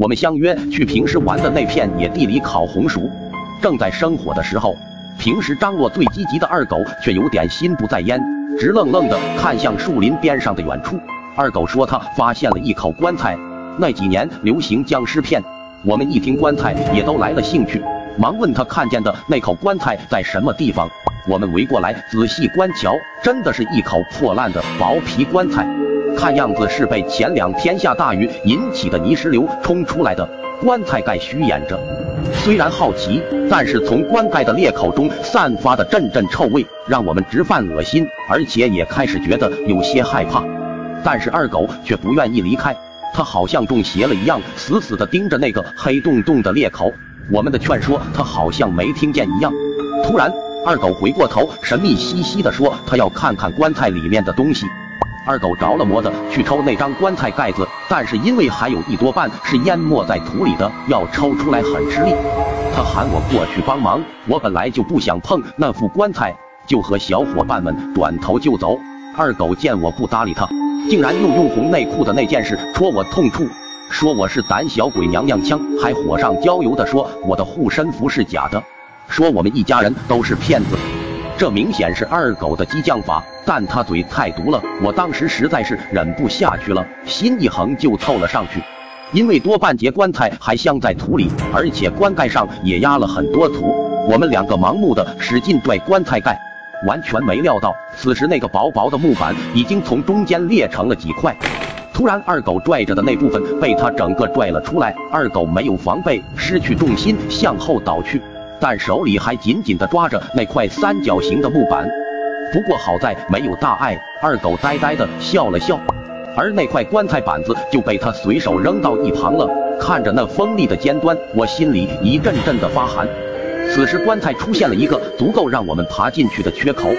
我们相约去平时玩的那片野地里烤红薯。正在生火的时候，平时张罗最积极的二狗却有点心不在焉，直愣愣地看向树林边上的远处。二狗说他发现了一口棺材。那几年流行僵尸片，我们一听棺材也都来了兴趣，忙问他看见的那口棺材在什么地方。我们围过来仔细观瞧，真的是一口破烂的薄皮棺材，看样子是被前两天下大雨引起的泥石流冲出来的。棺材盖虚掩着，虽然好奇，但是从棺盖的裂口中散发的阵阵臭味，让我们直犯恶心，而且也开始觉得有些害怕。但是二狗却不愿意离开。他好像中邪了一样，死死地盯着那个黑洞洞的裂口。我们的劝说，他好像没听见一样。突然，二狗回过头，神秘兮兮地说：“他要看看棺材里面的东西。”二狗着了魔的去抽那张棺材盖子，但是因为还有一多半是淹没在土里的，要抽出来很吃力。他喊我过去帮忙，我本来就不想碰那副棺材，就和小伙伴们转头就走。二狗见我不搭理他。竟然又用红内裤的那件事戳我痛处，说我是胆小鬼娘娘腔，还火上浇油的说我的护身符是假的，说我们一家人都是骗子。这明显是二狗的激将法，但他嘴太毒了，我当时实在是忍不下去了，心一横就凑了上去。因为多半截棺材还镶在土里，而且棺盖上也压了很多土，我们两个盲目的使劲拽棺材盖。完全没料到，此时那个薄薄的木板已经从中间裂成了几块。突然，二狗拽着的那部分被他整个拽了出来。二狗没有防备，失去重心向后倒去，但手里还紧紧地抓着那块三角形的木板。不过好在没有大碍，二狗呆呆地笑了笑，而那块棺材板子就被他随手扔到一旁了。看着那锋利的尖端，我心里一阵阵的发寒。此时棺材出现了一个足够让我们爬进去的缺口，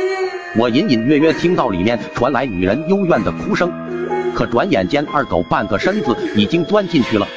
我隐隐约约听到里面传来女人幽怨的哭声，可转眼间二狗半个身子已经钻进去了。